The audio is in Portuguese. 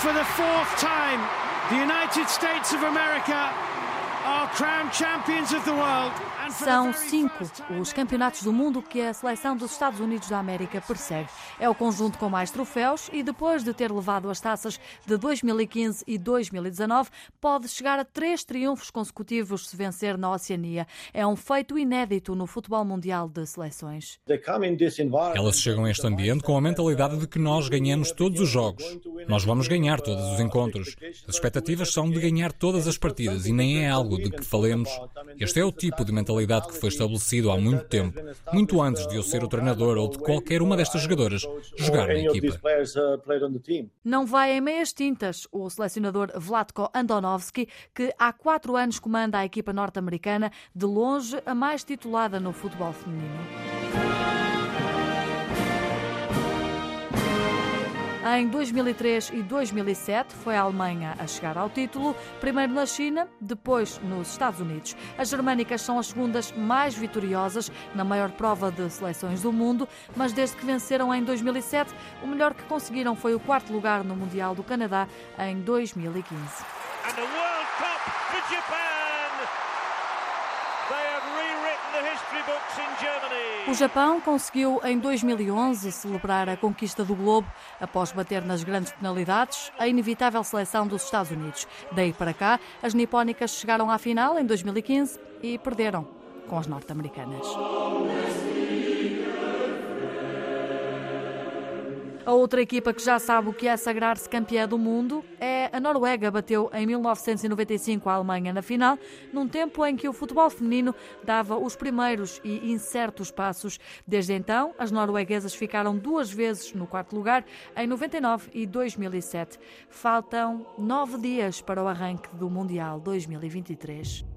For the fourth time, the United States of America are crowned champions of the world. São cinco os campeonatos do mundo que a seleção dos Estados Unidos da América persegue. É o conjunto com mais troféus e, depois de ter levado as taças de 2015 e 2019, pode chegar a três triunfos consecutivos se vencer na Oceania. É um feito inédito no futebol mundial de seleções. Elas chegam a este ambiente com a mentalidade de que nós ganhamos todos os jogos. Nós vamos ganhar todos os encontros. As expectativas são de ganhar todas as partidas e nem é algo de que falemos. Este é o tipo de mentalidade que foi estabelecido há muito tempo, muito antes de eu ser o treinador ou de qualquer uma destas jogadoras jogar na equipa. Não vai em meias tintas o selecionador Vlatko Andonovski, que há quatro anos comanda a equipa norte-americana, de longe a mais titulada no futebol feminino. Em 2003 e 2007 foi a Alemanha a chegar ao título, primeiro na China, depois nos Estados Unidos. As germânicas são as segundas mais vitoriosas na maior prova de seleções do mundo, mas desde que venceram em 2007, o melhor que conseguiram foi o quarto lugar no Mundial do Canadá em 2015. O Japão conseguiu em 2011 celebrar a conquista do globo após bater nas grandes penalidades a inevitável seleção dos Estados Unidos. Daí para cá, as nipónicas chegaram à final em 2015 e perderam com as norte-americanas. A outra equipa que já sabe o que é sagrar-se campeã do mundo é a Noruega. Bateu em 1995 a Alemanha na final, num tempo em que o futebol feminino dava os primeiros e incertos passos. Desde então, as norueguesas ficaram duas vezes no quarto lugar, em 99 e 2007. Faltam nove dias para o arranque do Mundial 2023.